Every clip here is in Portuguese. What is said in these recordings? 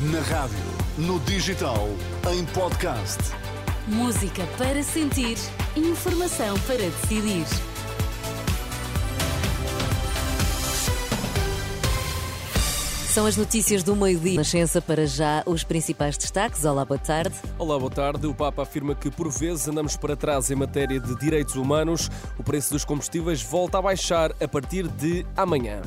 Na rádio, no digital, em podcast. Música para sentir, informação para decidir. São as notícias do meio-dia. Nascença para já os principais destaques. Olá, boa tarde. Olá, boa tarde. O Papa afirma que por vezes andamos para trás em matéria de direitos humanos. O preço dos combustíveis volta a baixar a partir de amanhã.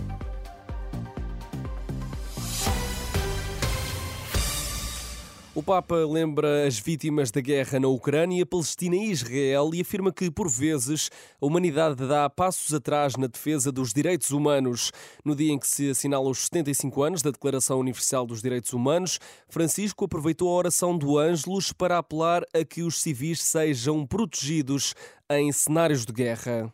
O Papa lembra as vítimas da guerra na Ucrânia, Palestina e Israel e afirma que, por vezes, a humanidade dá passos atrás na defesa dos direitos humanos. No dia em que se assinala os 75 anos da Declaração Universal dos Direitos Humanos, Francisco aproveitou a oração do Ângelus para apelar a que os civis sejam protegidos em cenários de guerra.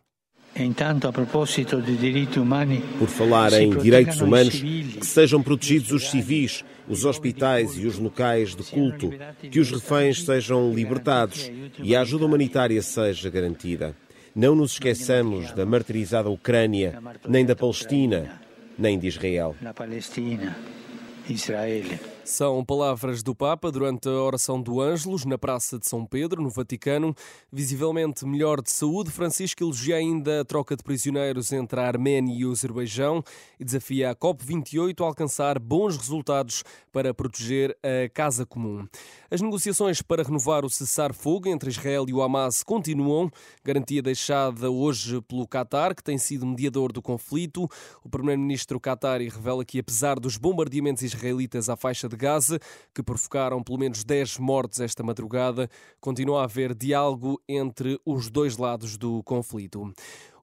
Por falar em direitos humanos, que sejam protegidos os civis, os hospitais e os locais de culto, que os reféns sejam libertados e a ajuda humanitária seja garantida. Não nos esqueçamos da martirizada Ucrânia, nem da Palestina, nem de Israel. São palavras do Papa durante a oração do Ângelos na Praça de São Pedro, no Vaticano. Visivelmente melhor de saúde, Francisco elogia ainda a troca de prisioneiros entre a Arménia e o Azerbaijão e desafia a COP28 a alcançar bons resultados para proteger a casa comum. As negociações para renovar o cessar-fogo entre Israel e o Hamas continuam, garantia deixada hoje pelo Qatar, que tem sido mediador do conflito. O primeiro-ministro Qatari revela que, apesar dos bombardeamentos israelitas à faixa de Gaza, que provocaram pelo menos 10 mortes esta madrugada, continua a haver diálogo entre os dois lados do conflito.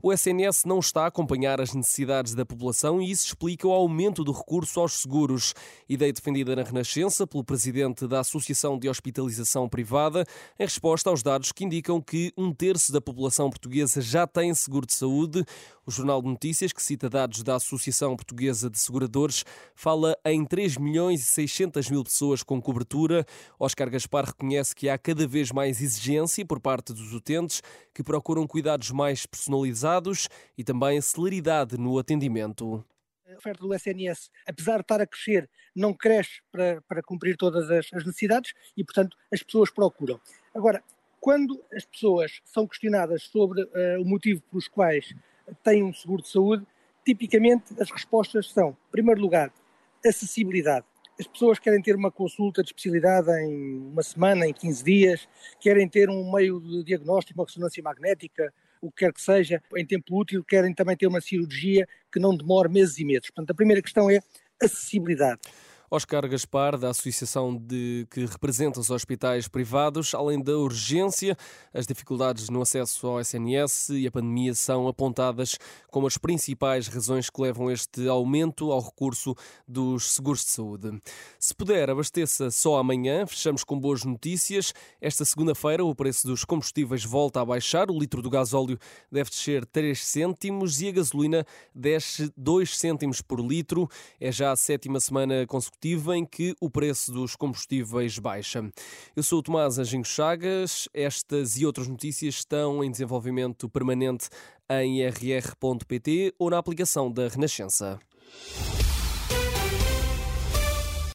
O SNS não está a acompanhar as necessidades da população e isso explica o aumento do recurso aos seguros. Ideia defendida na Renascença pelo presidente da Associação de Hospitalização Privada, em resposta aos dados que indicam que um terço da população portuguesa já tem seguro de saúde. O Jornal de Notícias, que cita dados da Associação Portuguesa de Seguradores, fala em 3 milhões e 600 mil pessoas com cobertura. Oscar Gaspar reconhece que há cada vez mais exigência por parte dos utentes que procuram cuidados mais personalizados e também celeridade no atendimento. A oferta do SNS, apesar de estar a crescer, não cresce para, para cumprir todas as, as necessidades e, portanto, as pessoas procuram. Agora, quando as pessoas são questionadas sobre uh, o motivo pelos quais têm um seguro de saúde, tipicamente as respostas são, em primeiro lugar, acessibilidade. As pessoas querem ter uma consulta de especialidade em uma semana, em 15 dias, querem ter um meio de diagnóstico, uma ressonância magnética, o que quer que seja, em tempo útil, querem também ter uma cirurgia que não demore meses e meses. Portanto, a primeira questão é acessibilidade. Oscar Gaspar, da associação de, que representa os hospitais privados, além da urgência, as dificuldades no acesso ao SNS e a pandemia são apontadas como as principais razões que levam este aumento ao recurso dos seguros de saúde. Se puder, abasteça só amanhã. Fechamos com boas notícias. Esta segunda-feira, o preço dos combustíveis volta a baixar. O litro do gasóleo deve descer 3 cêntimos e a gasolina desce 2 cêntimos por litro. É já a sétima semana consecutiva em que o preço dos combustíveis baixa. Eu sou o Tomás Anjinho Chagas. Estas e outras notícias estão em desenvolvimento permanente em rr.pt ou na aplicação da Renascença.